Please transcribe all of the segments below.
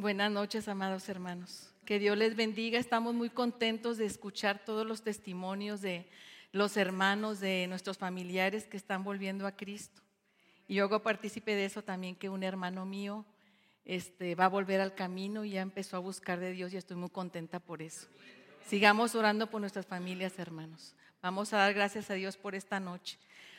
Buenas noches, amados hermanos. Que Dios les bendiga. Estamos muy contentos de escuchar todos los testimonios de los hermanos, de nuestros familiares que están volviendo a Cristo. Y yo hago partícipe de eso también, que un hermano mío este, va a volver al camino y ya empezó a buscar de Dios y estoy muy contenta por eso. Sigamos orando por nuestras familias, hermanos. Vamos a dar gracias a Dios por esta noche.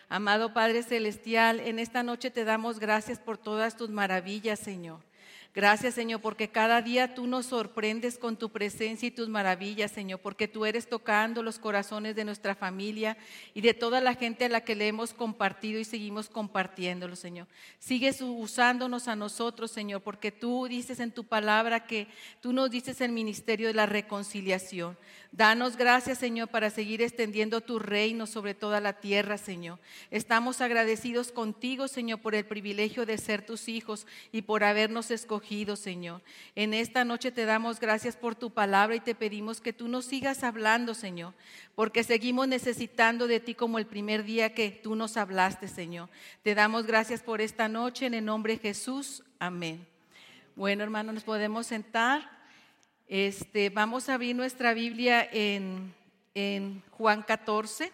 Amado Padre Celestial, en esta noche te damos gracias por todas tus maravillas, Señor. Gracias, Señor, porque cada día tú nos sorprendes con tu presencia y tus maravillas, Señor, porque tú eres tocando los corazones de nuestra familia y de toda la gente a la que le hemos compartido y seguimos compartiéndolo, Señor. Sigues usándonos a nosotros, Señor, porque tú dices en tu palabra que tú nos dices el ministerio de la reconciliación. Danos gracias, Señor, para seguir extendiendo tu reino sobre toda la tierra, Señor. Estamos agradecidos contigo, Señor, por el privilegio de ser tus hijos y por habernos escogido, Señor. En esta noche te damos gracias por tu palabra y te pedimos que tú nos sigas hablando, Señor, porque seguimos necesitando de ti como el primer día que tú nos hablaste, Señor. Te damos gracias por esta noche en el nombre de Jesús. Amén. Bueno, hermanos, nos podemos sentar. Este, vamos a abrir nuestra Biblia en, en Juan 14.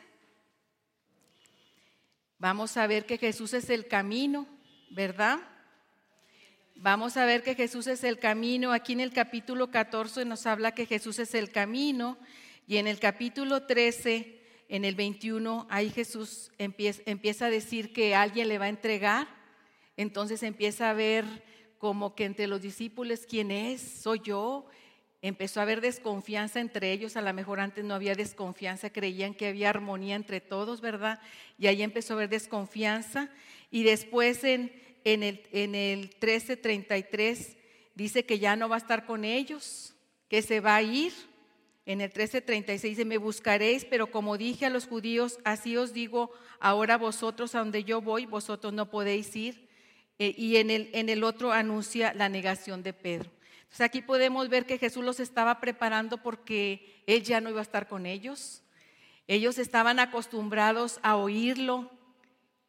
Vamos a ver que Jesús es el camino, ¿verdad? Vamos a ver que Jesús es el camino. Aquí en el capítulo 14 nos habla que Jesús es el camino y en el capítulo 13, en el 21, ahí Jesús empieza, a decir que alguien le va a entregar. Entonces empieza a ver como que entre los discípulos, ¿quién es? ¿Soy yo? empezó a haber desconfianza entre ellos, a lo mejor antes no había desconfianza, creían que había armonía entre todos, ¿verdad? Y ahí empezó a haber desconfianza. Y después en, en el, en el 1333 dice que ya no va a estar con ellos, que se va a ir. En el 13:36 dice, me buscaréis, pero como dije a los judíos, así os digo, ahora vosotros a donde yo voy, vosotros no podéis ir. Eh, y en el, en el otro anuncia la negación de Pedro. Entonces aquí podemos ver que Jesús los estaba preparando porque Él ya no iba a estar con ellos. Ellos estaban acostumbrados a oírlo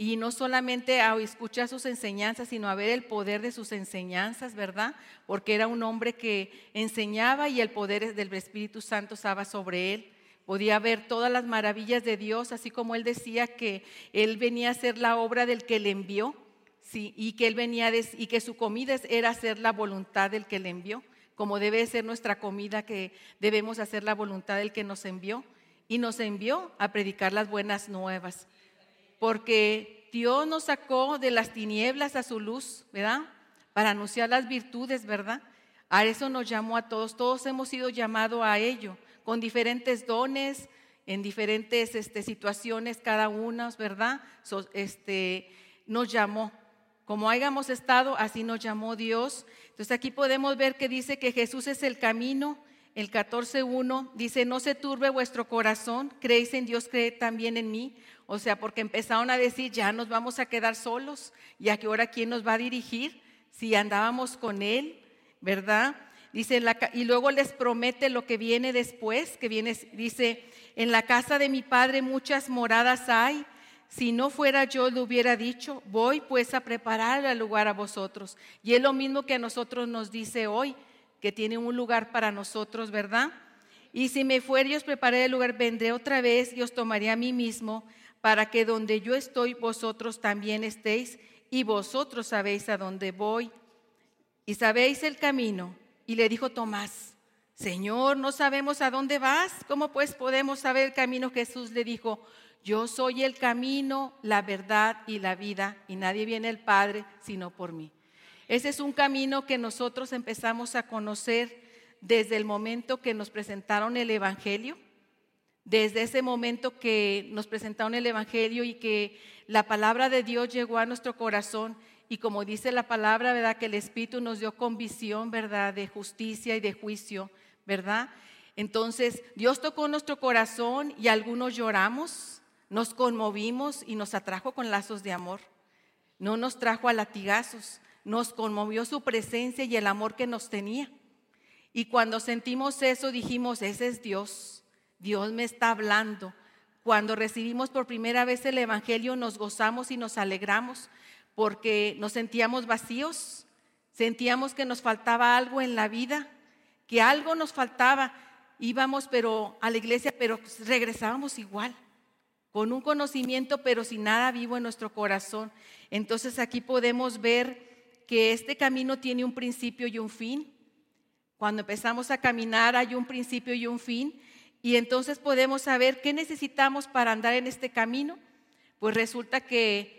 y no solamente a escuchar sus enseñanzas, sino a ver el poder de sus enseñanzas, ¿verdad? Porque era un hombre que enseñaba y el poder del Espíritu Santo estaba sobre él. Podía ver todas las maravillas de Dios, así como él decía que él venía a hacer la obra del que le envió. Sí, y que él venía y que su comida era hacer la voluntad del que le envió, como debe ser nuestra comida que debemos hacer la voluntad del que nos envió y nos envió a predicar las buenas nuevas. Porque Dios nos sacó de las tinieblas a su luz, ¿verdad? Para anunciar las virtudes, ¿verdad? A eso nos llamó a todos. Todos hemos sido llamados a ello, con diferentes dones, en diferentes este, situaciones, cada una, ¿verdad? este, nos llamó. Como hayamos estado, así nos llamó Dios. Entonces aquí podemos ver que dice que Jesús es el camino. El 14.1 dice, no se turbe vuestro corazón, creéis en Dios, creed también en mí. O sea, porque empezaron a decir, ya nos vamos a quedar solos, ya que ahora quién nos va a dirigir si andábamos con Él, ¿verdad? Dice, y luego les promete lo que viene después, que viene, dice, en la casa de mi Padre muchas moradas hay si no fuera yo, le hubiera dicho, voy pues a preparar el lugar a vosotros. Y es lo mismo que a nosotros nos dice hoy, que tiene un lugar para nosotros, ¿verdad? Y si me fuera y os preparé el lugar, vendré otra vez y os tomaré a mí mismo, para que donde yo estoy, vosotros también estéis, y vosotros sabéis a dónde voy, y sabéis el camino. Y le dijo Tomás, Señor, no sabemos a dónde vas, ¿cómo pues podemos saber el camino? Jesús le dijo, yo soy el camino, la verdad y la vida, y nadie viene al Padre sino por mí. Ese es un camino que nosotros empezamos a conocer desde el momento que nos presentaron el Evangelio, desde ese momento que nos presentaron el Evangelio y que la palabra de Dios llegó a nuestro corazón y como dice la palabra, ¿verdad? Que el Espíritu nos dio convicción, ¿verdad? De justicia y de juicio, ¿verdad? Entonces, Dios tocó nuestro corazón y algunos lloramos, nos conmovimos y nos atrajo con lazos de amor. No nos trajo a latigazos, nos conmovió su presencia y el amor que nos tenía. Y cuando sentimos eso dijimos, ese es Dios, Dios me está hablando. Cuando recibimos por primera vez el Evangelio nos gozamos y nos alegramos porque nos sentíamos vacíos, sentíamos que nos faltaba algo en la vida, que algo nos faltaba. Íbamos pero a la iglesia, pero regresábamos igual, con un conocimiento, pero sin nada vivo en nuestro corazón. Entonces aquí podemos ver que este camino tiene un principio y un fin. Cuando empezamos a caminar hay un principio y un fin. Y entonces podemos saber qué necesitamos para andar en este camino. Pues resulta que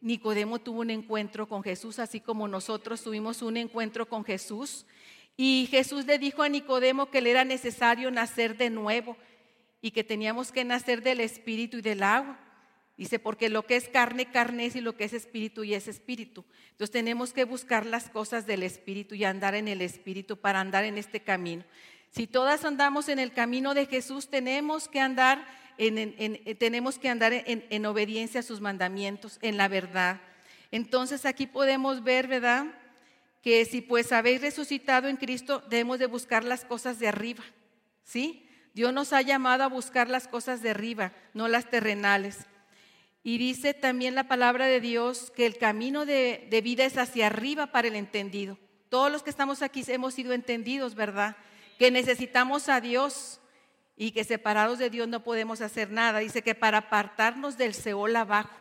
Nicodemo tuvo un encuentro con Jesús, así como nosotros tuvimos un encuentro con Jesús. Y Jesús le dijo a Nicodemo que le era necesario nacer de nuevo y que teníamos que nacer del espíritu y del agua. Dice, porque lo que es carne, carne es y lo que es espíritu y es espíritu. Entonces tenemos que buscar las cosas del espíritu y andar en el espíritu para andar en este camino. Si todas andamos en el camino de Jesús, tenemos que andar en, tenemos que andar en, obediencia a sus mandamientos, en la verdad. Entonces aquí podemos ver, ¿verdad? Que si pues habéis resucitado en Cristo, debemos de buscar las cosas de arriba, ¿sí? Dios nos ha llamado a buscar las cosas de arriba, no las terrenales. Y dice también la palabra de Dios que el camino de, vida es hacia arriba para el entendido. Todos los que estamos aquí hemos sido entendidos, ¿verdad? Que necesitamos a Dios y que separados de Dios no podemos hacer nada. Dice que para apartarnos del Seol abajo.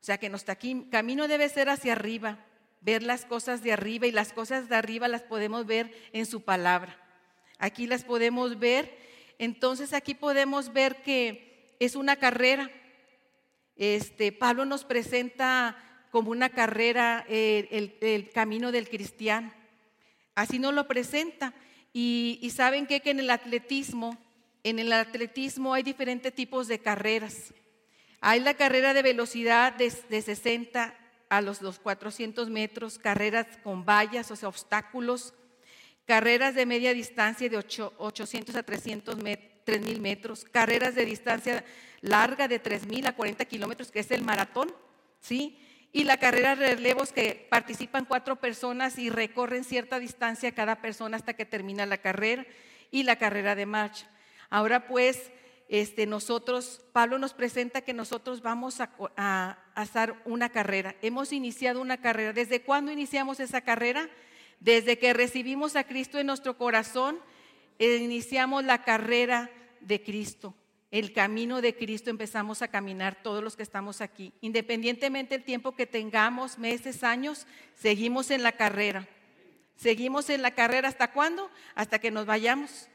O sea que nuestro camino debe ser hacia arriba, ver las cosas de arriba y las cosas de arriba las podemos ver en su palabra. Aquí las podemos ver. Entonces aquí podemos ver que es una carrera este, Pablo nos presenta como una carrera eh, el, camino del cristiano. Así nos lo presenta. Y, saben que en el atletismo, en el atletismo hay diferentes tipos de carreras. Hay la carrera de velocidad de, 60 a los, 400 metros, carreras con vallas, o sea, obstáculos, carreras de media distancia de 800 a 300 metros 3.000 metros, carreras de distancia larga de 3.000 a 40 kilómetros, que es el maratón, ¿sí? Y la carrera de relevos que participan cuatro personas y recorren cierta distancia cada persona hasta que termina la carrera, y la carrera de marcha. Ahora pues, este, nosotros, Pablo nos presenta que nosotros vamos a, a, hacer una carrera. Hemos iniciado una carrera. ¿Desde cuándo iniciamos esa carrera? Desde que recibimos a Cristo en nuestro corazón iniciamos la carrera de Cristo, el camino de Cristo, empezamos a caminar todos los que estamos aquí. Independientemente del tiempo que tengamos, meses, años, seguimos en la carrera. Seguimos en la carrera hasta cuándo? Hasta que nos vayamos.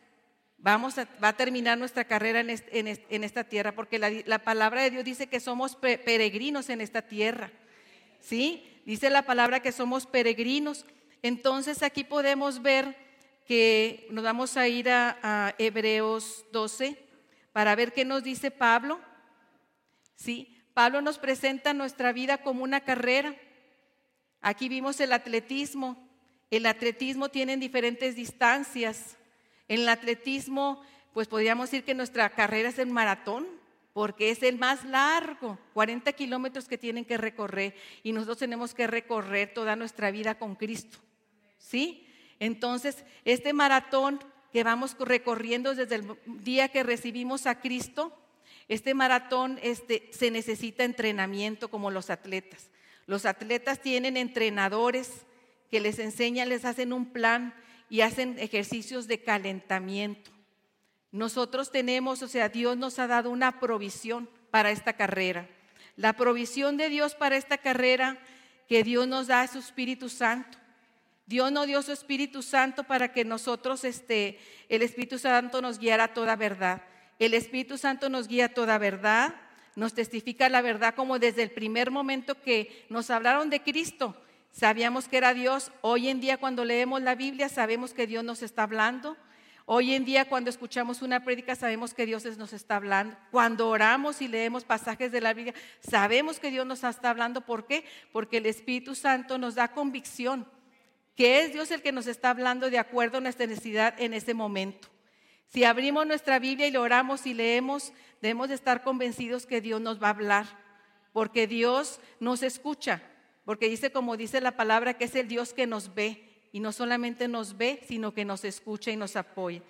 Vamos a, va a terminar nuestra carrera en, esta tierra, porque la, la, palabra de Dios dice que somos peregrinos en esta tierra. ¿Sí? Dice la palabra que somos peregrinos. Entonces aquí podemos ver que nos vamos a ir a, Hebreos 12 para ver qué nos dice Pablo. Sí, Pablo nos presenta nuestra vida como una carrera. Aquí vimos el atletismo. El atletismo tiene diferentes distancias. En el atletismo, pues podríamos decir que nuestra carrera es el maratón, porque es el más largo, 40 kilómetros que tienen que recorrer y nosotros tenemos que recorrer toda nuestra vida con Cristo. ¿Sí? Entonces, este maratón que vamos recorriendo desde el día que recibimos a Cristo, este maratón este, se necesita entrenamiento como los atletas. Los atletas tienen entrenadores que les enseñan, les hacen un plan y hacen ejercicios de calentamiento. Nosotros tenemos, o sea, Dios nos ha dado una provisión para esta carrera. La provisión de Dios para esta carrera que Dios nos da es su Espíritu Santo. Dios no dio su Espíritu Santo para que nosotros, este, el Espíritu Santo nos guiara a toda verdad. El Espíritu Santo nos guía a toda verdad, nos testifica la verdad como desde el primer momento que nos hablaron de Cristo. Sabíamos que era Dios. Hoy en día cuando leemos la Biblia sabemos que Dios nos está hablando. Hoy en día cuando escuchamos una prédica sabemos que Dios nos está hablando. Cuando oramos y leemos pasajes de la Biblia sabemos que Dios nos está hablando. ¿Por qué? Porque el Espíritu Santo nos da convicción que es Dios el que nos está hablando de acuerdo a nuestra necesidad en ese momento. Si abrimos nuestra Biblia y lo oramos y leemos, debemos de estar convencidos que Dios nos va a hablar, porque Dios nos escucha, porque dice como dice la palabra que es el Dios que nos ve y no solamente nos ve, sino que nos escucha y nos apoya.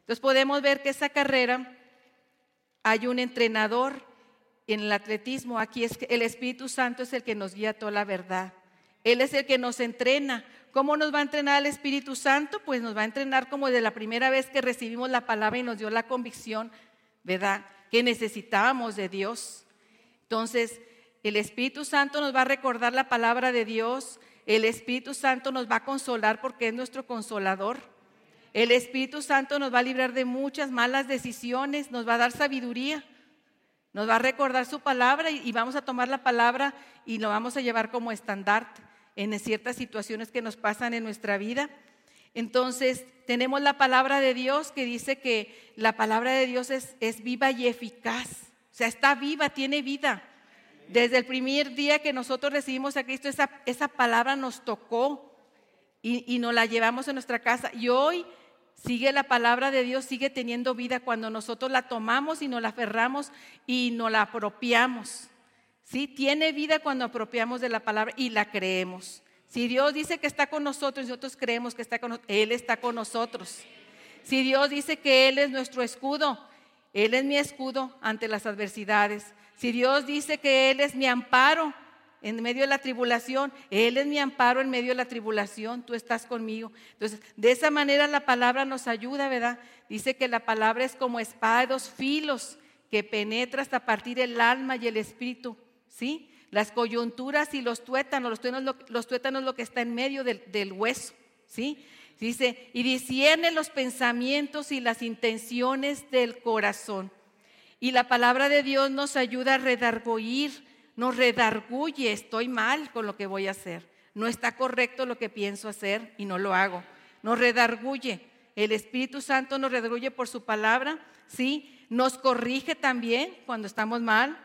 Entonces podemos ver que esa carrera hay un entrenador en el atletismo, aquí es el Espíritu Santo es el que nos guía toda la verdad. Él es el que nos entrena ¿cómo nos va a entrenar el Espíritu Santo? Pues nos va a entrenar como de la primera vez que recibimos la palabra y nos dio la convicción, ¿verdad? Que necesitábamos de Dios. Entonces, el Espíritu Santo nos va a recordar la palabra de Dios. El Espíritu Santo nos va a consolar porque es nuestro consolador. El Espíritu Santo nos va a librar de muchas malas decisiones, nos va a dar sabiduría, nos va a recordar su palabra y, vamos a tomar la palabra y lo vamos a llevar como estandarte en ciertas situaciones que nos pasan en nuestra vida. Entonces, tenemos la palabra de Dios que dice que la palabra de Dios es, es viva y eficaz. O sea, está viva, tiene vida. Desde el primer día que nosotros recibimos a Cristo, esa, esa palabra nos tocó y, y nos la llevamos a nuestra casa. Y hoy sigue la palabra de Dios, sigue teniendo vida cuando nosotros la tomamos y nos la aferramos y nos la apropiamos. Sí, tiene vida cuando apropiamos de la palabra y la creemos. Si Dios dice que está con nosotros y nosotros creemos que está con nosotros, Él está con nosotros. Si Dios dice que Él es nuestro escudo, Él es mi escudo ante las adversidades. Si Dios dice que Él es mi amparo, en medio de la tribulación. Él es mi amparo en medio de la tribulación, tú estás conmigo. Entonces, de esa manera la palabra nos ayuda, ¿verdad? Dice que la palabra es como espada de dos filos que penetra hasta partir el alma y el espíritu, ¿sí? Las coyunturas y los tuétanos, los tuétanos, los tuétanos lo que está en medio del, del hueso, ¿sí? Dice, y discierne los pensamientos y las intenciones del corazón. Y la palabra de Dios nos ayuda a redarguir nos redarguye, estoy mal con lo que voy a hacer, no está correcto lo que pienso hacer y no lo hago. Nos redarguye, el Espíritu Santo nos redarguye por su palabra, ¿sí? Nos corrige también cuando estamos mal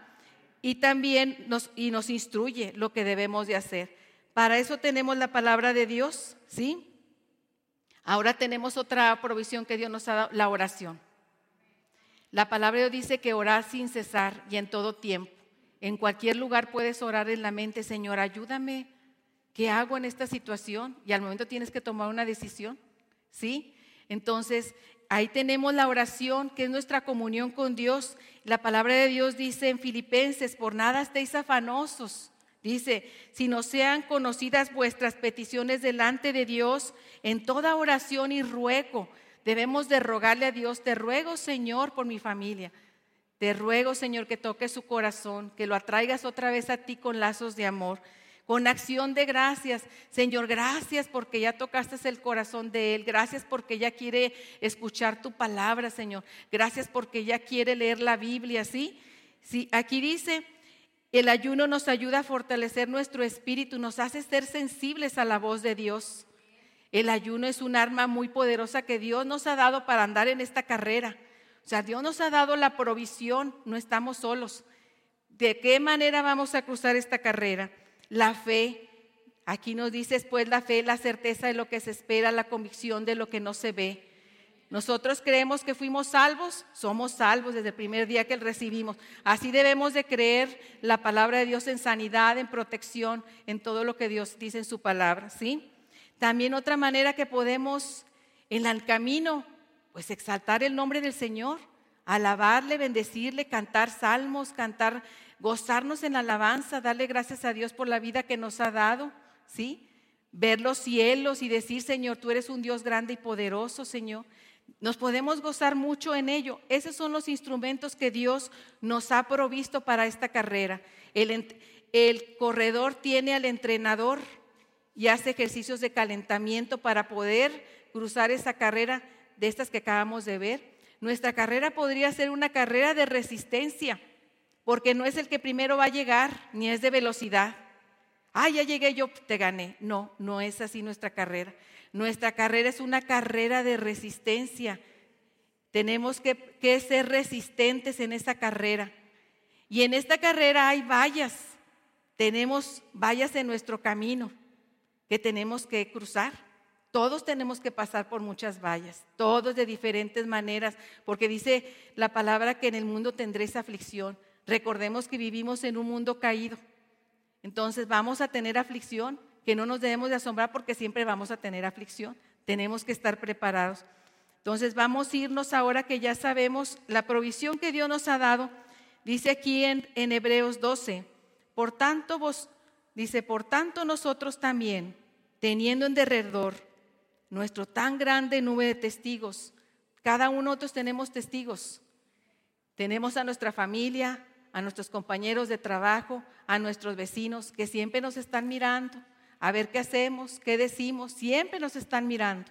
y también nos, y nos instruye lo que debemos de hacer. Para eso tenemos la palabra de Dios, ¿sí? Ahora tenemos otra provisión que Dios nos ha dado, la oración. La palabra de Dios dice que orar sin cesar y en todo tiempo. En cualquier lugar puedes orar en la mente, Señor, ayúdame. ¿Qué hago en esta situación? Y al momento tienes que tomar una decisión. ¿Sí? Entonces, ahí tenemos la oración, que es nuestra comunión con Dios. La palabra de Dios dice en Filipenses, por nada estéis afanosos. Dice, si no sean conocidas vuestras peticiones delante de Dios, en toda oración y ruego, debemos de rogarle a Dios, te ruego Señor por mi familia, te ruego, Señor, que toques su corazón, que lo atraigas otra vez a ti con lazos de amor, con acción de gracias. Señor, gracias porque ya tocaste el corazón de Él. Gracias porque ya quiere escuchar tu palabra, Señor. Gracias porque ya quiere leer la Biblia, ¿sí? Sí, aquí dice, el ayuno nos ayuda a fortalecer nuestro espíritu, nos hace ser sensibles a la voz de Dios. El ayuno es un arma muy poderosa que Dios nos ha dado para andar en esta carrera. O sea, Dios nos ha dado la provisión, no estamos solos. ¿De qué manera vamos a cruzar esta carrera? La fe. Aquí nos dice pues la fe, la certeza de lo que se espera, la convicción de lo que no se ve. Nosotros creemos que fuimos salvos, somos salvos desde el primer día que recibimos. Así debemos de creer la palabra de Dios en sanidad, en protección, en todo lo que Dios dice en su palabra, ¿sí? También otra manera que podemos en el camino pues exaltar el nombre del Señor, alabarle, bendecirle, cantar salmos, cantar, gozarnos en alabanza, darle gracias a Dios por la vida que nos ha dado, ¿sí? Ver los cielos y decir, Señor, tú eres un Dios grande y poderoso, Señor. Nos podemos gozar mucho en ello. Esos son los instrumentos que Dios nos ha provisto para esta carrera. El, el corredor tiene al entrenador y hace ejercicios de calentamiento para poder cruzar esa carrera de estas que acabamos de ver, nuestra carrera podría ser una carrera de resistencia, porque no es el que primero va a llegar, ni es de velocidad. Ah, ya llegué yo, te gané. No, no es así nuestra carrera. Nuestra carrera es una carrera de resistencia. Tenemos que, ser resistentes en esa carrera. Y en esta carrera hay vallas. Tenemos vallas en nuestro camino que tenemos que cruzar. Todos tenemos que pasar por muchas vallas, todos de diferentes maneras, porque dice la palabra que en el mundo tendréis aflicción. Recordemos que vivimos en un mundo caído. Entonces vamos a tener aflicción, que no nos debemos de asombrar porque siempre vamos a tener aflicción. Tenemos que estar preparados. Entonces vamos a irnos ahora que ya sabemos la provisión que Dios nos ha dado. Dice aquí en, Hebreos 12, por tanto vos, dice, por tanto nosotros también teniendo en derredor nuestro tan grande nube de testigos. Cada uno de nosotros tenemos testigos. Tenemos a nuestra familia, a nuestros compañeros de trabajo, a nuestros vecinos que siempre nos están mirando, a ver qué hacemos, qué decimos, siempre nos están mirando.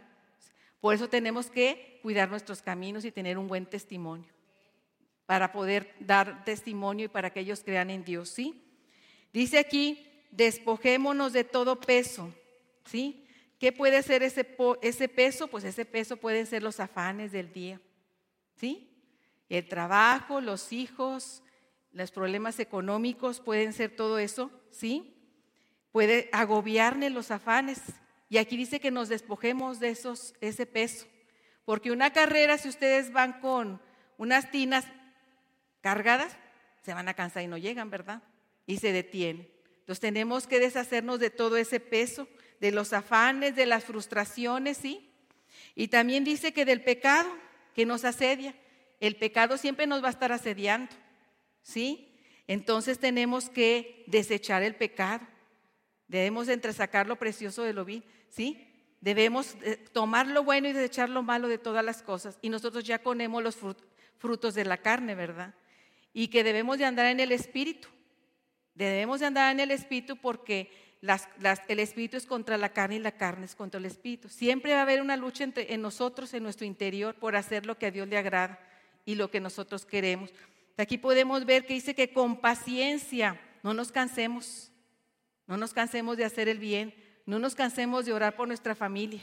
Por eso tenemos que cuidar nuestros caminos y tener un buen testimonio, para poder dar testimonio y para que ellos crean en Dios, ¿sí? Dice aquí, despojémonos de todo peso, ¿sí? ¿Qué puede ser ese, ese peso? Pues ese peso pueden ser los afanes del día, ¿sí? El trabajo, los hijos, los problemas económicos, pueden ser todo eso, ¿sí? Puede agobiarle los afanes. Y aquí dice que nos despojemos de esos, ese peso. Porque una carrera, si ustedes van con unas tinas cargadas, se van a cansar y no llegan, ¿verdad? Y se detienen. Entonces tenemos que deshacernos de todo ese peso, de los afanes, de las frustraciones, ¿sí? Y también dice que del pecado que nos asedia. El pecado siempre nos va a estar asediando, ¿sí? Entonces tenemos que desechar el pecado. Debemos entresacar lo precioso de lo vil, ¿sí? Debemos eh, tomar lo bueno y desechar lo malo de todas las cosas. Y nosotros ya ponemos los frutos de la carne, ¿verdad? Y que debemos de andar en el Espíritu. Debemos de andar en el Espíritu porque el Espíritu es contra la carne y la carne es contra el Espíritu. Siempre va a haber una lucha entre, en nosotros, en nuestro interior, por hacer lo que a Dios le agrada y lo que nosotros queremos. Aquí podemos ver que dice que con paciencia no nos cansemos, no nos cansemos de hacer el bien, no nos cansemos de orar por nuestra familia,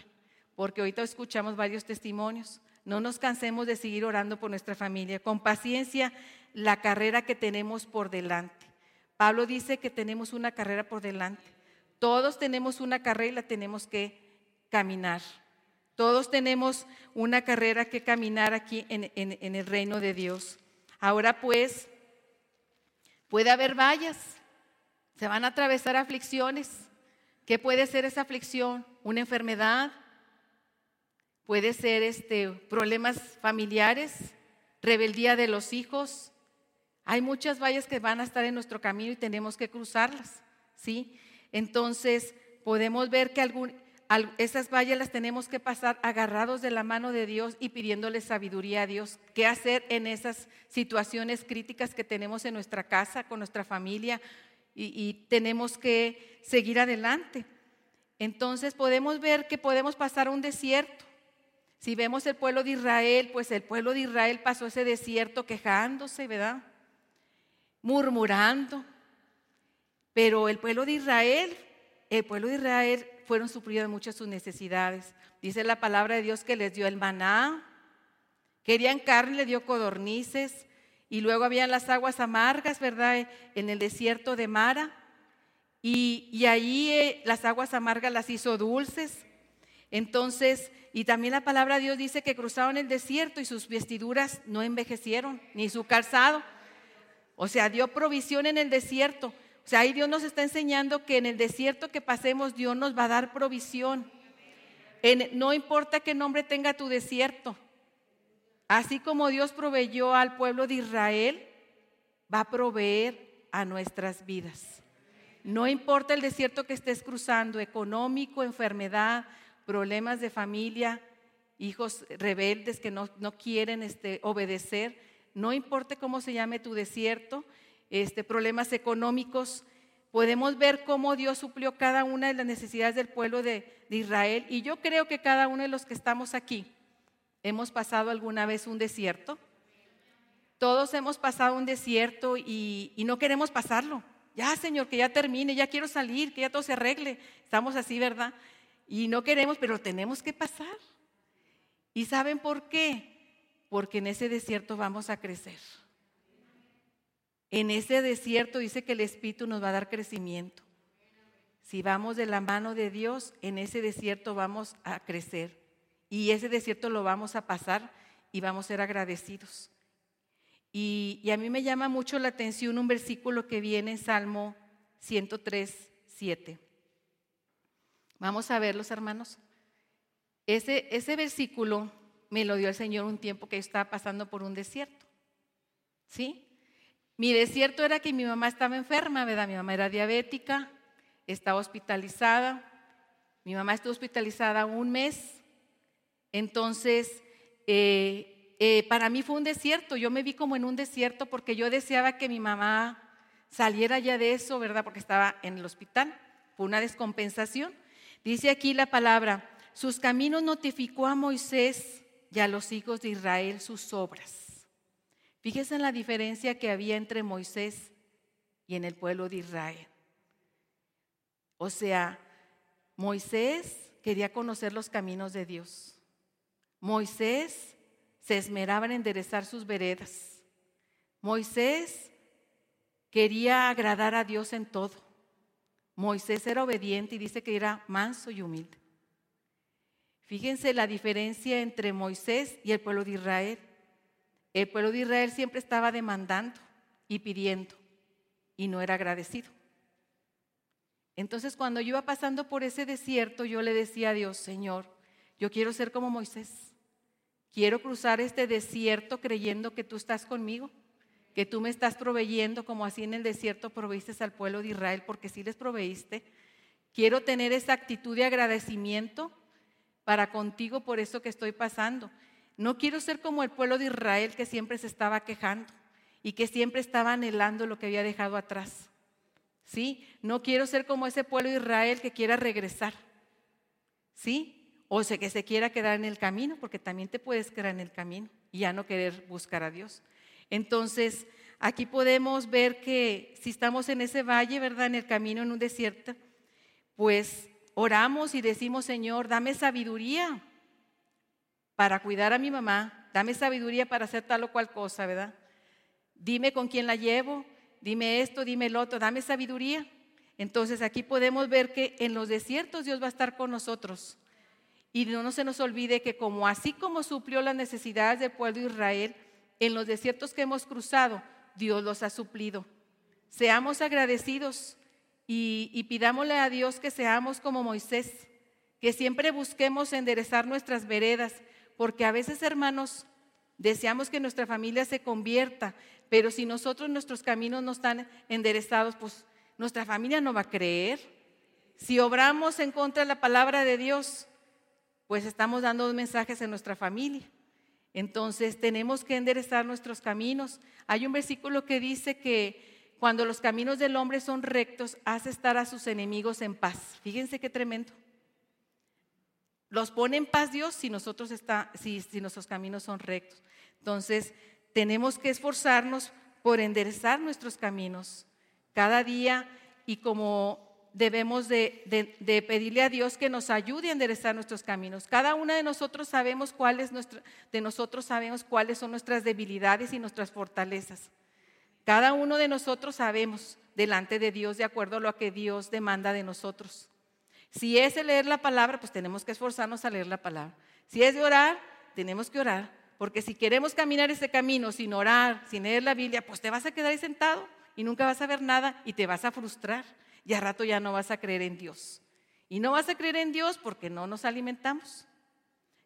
porque ahorita escuchamos varios testimonios. No nos cansemos de seguir orando por nuestra familia. Con paciencia la carrera que tenemos por delante. Pablo dice que tenemos una carrera por delante. Todos tenemos una carrera y la tenemos que caminar. Todos tenemos una carrera que caminar aquí en, el reino de Dios. Ahora pues, puede haber vallas, se van a atravesar aflicciones. ¿Qué puede ser esa aflicción? Una enfermedad, puede ser este, problemas familiares, rebeldía de los hijos. Hay muchas vallas que van a estar en nuestro camino y tenemos que cruzarlas, ¿sí? Entonces, podemos ver que esas vallas las tenemos que pasar agarrados de la mano de Dios y pidiéndole sabiduría a Dios. ¿Qué hacer en esas situaciones críticas que tenemos en nuestra casa, con nuestra familia? Y, tenemos que seguir adelante. Entonces podemos ver que podemos pasar un desierto. Si vemos el pueblo de Israel, pues el pueblo de Israel pasó ese desierto quejándose, ¿verdad? Murmurando, pero el pueblo de Israel, el pueblo de Israel fueron suplidos de muchas sus necesidades. Dice la palabra de Dios que les dio el maná, querían carne, le dio codornices, y luego habían las aguas amargas, ¿verdad? En el desierto de Mara. Y, y ahí eh, las aguas amargas las hizo dulces. Entonces, y también la palabra de Dios dice que cruzaron el desierto y sus vestiduras no envejecieron, ni su calzado. O sea, dio provisión en el desierto. Sea, ahí Dios nos está enseñando que en el desierto que pasemos, Dios nos va a dar provisión. no importa qué nombre tenga tu desierto. Así como Dios proveyó al pueblo de Israel, va a proveer a nuestras vidas. No importa el desierto que estés cruzando, económico, enfermedad, problemas de familia, hijos rebeldes que no, quieren este, obedecer, no importa cómo se llame tu desierto, este, problemas económicos, podemos ver cómo Dios suplió cada una de las necesidades del pueblo de, Israel. Y yo creo que cada uno de los que estamos aquí hemos pasado alguna vez un desierto. Todos hemos pasado un desierto y, y no queremos pasarlo. Ya, Señor, que ya termine, ya quiero salir, que ya todo se arregle. Estamos así, ¿verdad? Y no queremos, pero tenemos que pasar. ¿Y saben por qué? Porque en ese desierto vamos a crecer. En ese desierto dice que el Espíritu nos va a dar crecimiento. Si vamos de la mano de Dios, en ese desierto vamos a crecer. Y ese desierto lo vamos a pasar y vamos a ser agradecidos. Y, a mí me llama mucho la atención un versículo que viene en Salmo 103, 7. Vamos a verlos, hermanos. Ese, ese versículo me lo dio el Señor un tiempo que estaba pasando por un desierto. ¿Sí? Mi desierto era que mi mamá estaba enferma, ¿verdad? Mi mamá era diabética, estaba hospitalizada, Mi mamá estuvo hospitalizada un mes, entonces eh, eh, para mí fue un desierto, yo me vi como en un desierto porque yo deseaba que mi mamá saliera ya de eso, ¿verdad? Porque estaba en el hospital, fue una descompensación. Dice aquí la palabra, sus caminos notificó a Moisés y a los hijos de Israel sus obras. Fíjese en la diferencia que había entre Moisés y en el pueblo de Israel. O sea, Moisés quería conocer los caminos de Dios. Moisés se esmeraba en enderezar sus veredas. Moisés quería agradar a Dios en todo. Moisés era obediente y dice que era manso y humilde. Fíjense la diferencia entre Moisés y el pueblo de Israel. El pueblo de Israel siempre estaba demandando y pidiendo y no era agradecido. Entonces cuando yo iba pasando por ese desierto, yo le decía a Dios, Señor, yo quiero ser como Moisés. Quiero cruzar este desierto creyendo que tú estás conmigo, que tú me estás proveyendo como así en el desierto proveíste al pueblo de Israel, porque sí les proveíste. Quiero tener esa actitud de agradecimiento para contigo por eso que estoy pasando. No quiero ser como el pueblo de Israel que siempre se estaba quejando y que siempre estaba anhelando lo que había dejado atrás. ¿sí? No quiero ser como ese pueblo de Israel que quiera regresar, ¿sí? O sea, que se quiera quedar en el camino, porque también te puedes quedar en el camino y ya no querer buscar a Dios. Entonces, aquí podemos ver que si estamos en ese valle, ¿verdad? En el camino, en un desierto, pues oramos y decimos, Señor, dame sabiduría para cuidar a mi mamá, dame sabiduría para hacer tal o cual cosa, ¿verdad? Dime con quién la llevo, dime esto, dime el otro, dame sabiduría. Entonces aquí podemos ver que en los desiertos Dios va a estar con nosotros. Y no se nos olvide que como así como suplió las necesidades del pueblo de Israel, en los desiertos que hemos cruzado, Dios los ha suplido. Seamos agradecidos y, y pidámosle a Dios que seamos como Moisés, que siempre busquemos enderezar nuestras veredas, porque a veces, hermanos, deseamos que nuestra familia se convierta, pero si nosotros nuestros caminos no están enderezados, pues nuestra familia no va a creer. Si obramos en contra de la palabra de Dios, pues estamos dando mensajes en nuestra familia. Entonces tenemos que enderezar nuestros caminos. Hay un versículo que dice que cuando los caminos del hombre son rectos, hace estar a sus enemigos en paz. Fíjense qué tremendo. Los pone en paz Dios si nosotros está, si, si nuestros caminos son rectos. Entonces, tenemos que esforzarnos por enderezar nuestros caminos cada día y como debemos de, pedirle a Dios que nos ayude a enderezar nuestros caminos. Cada una de nosotros sabemos cuáles de nosotros sabemos cuáles son nuestras debilidades y nuestras fortalezas. Cada uno de nosotros sabemos delante de Dios de acuerdo a lo que Dios demanda de nosotros. Si es leer la palabra, pues tenemos que esforzarnos a leer la palabra. Si es de orar, tenemos que orar. Porque si queremos caminar ese camino sin orar, sin leer la Biblia, pues te vas a quedar ahí sentado y nunca vas a ver nada y te vas a frustrar. Y a rato ya no vas a creer en Dios. Y no vas a creer en Dios porque no nos alimentamos.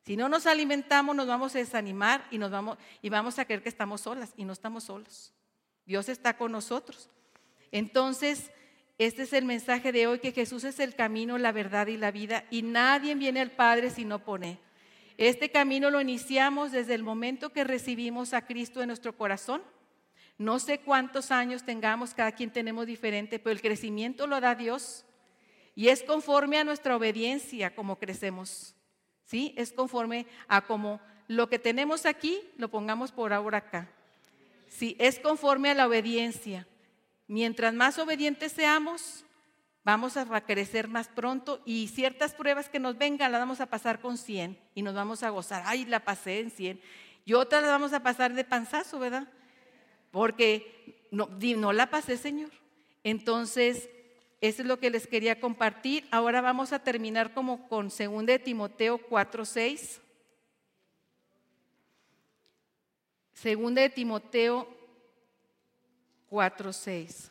Si no nos alimentamos, nos vamos a desanimar y, nos vamos, y vamos a creer que estamos solas y no estamos solos. Dios está con nosotros. Entonces, este es el mensaje de hoy, que Jesús es el camino, la verdad y la vida, y nadie viene al Padre si no pone este camino lo iniciamos desde el momento que recibimos a Cristo en nuestro corazón. No sé cuántos años tengamos, cada quien tenemos diferente, pero el crecimiento lo da Dios y es conforme a nuestra obediencia como crecemos. ¿Sí? Es conforme a como lo que tenemos aquí lo pongamos por ahora acá. Sí, es conforme a la obediencia. Mientras más obedientes seamos, vamos a crecer más pronto y ciertas pruebas que nos vengan las vamos a pasar con 100 y nos vamos a gozar. Ay, la pasé en 100. Y otras las vamos a pasar de panzazo, ¿verdad? Porque no, la pasé, Señor. Entonces, eso es lo que les quería compartir. Ahora vamos a terminar como con 2 de Timoteo 4:6. 2 de Timoteo 4:6.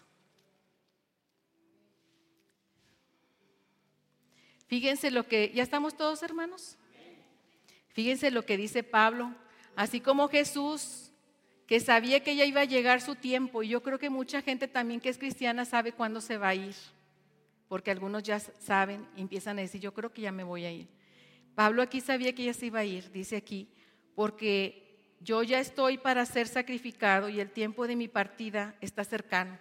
Fíjense lo que, ¿ya estamos todos hermanos? Fíjense lo que dice Pablo, así como Jesús, que sabía que ya iba a llegar su tiempo, y yo creo que mucha gente también que es cristiana sabe cuándo se va a ir, porque algunos ya saben empiezan a decir, yo creo que ya me voy a ir. Pablo aquí sabía que ya se iba a ir, dice aquí, porque yo ya estoy para ser sacrificado y el tiempo de mi partida está cercano.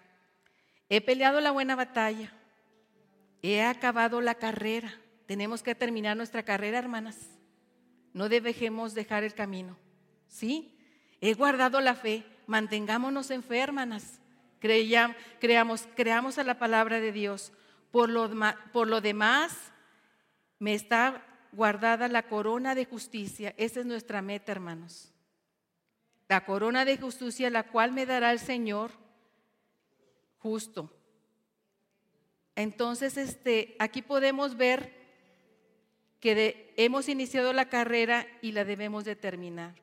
He peleado la buena batalla, he acabado la carrera. Tenemos que terminar nuestra carrera, hermanas. No debemos dejar el camino. ¿Sí? He guardado la fe. Mantengámonos en fe, hermanas. creamos, creamos a la palabra de Dios. Por lo, por lo demás, me está guardada la corona de justicia. Esa es nuestra meta, hermanos. La corona de justicia, la cual me dará el Señor justo. Entonces, este, aquí podemos ver que hemos iniciado la carrera y la debemos de terminar.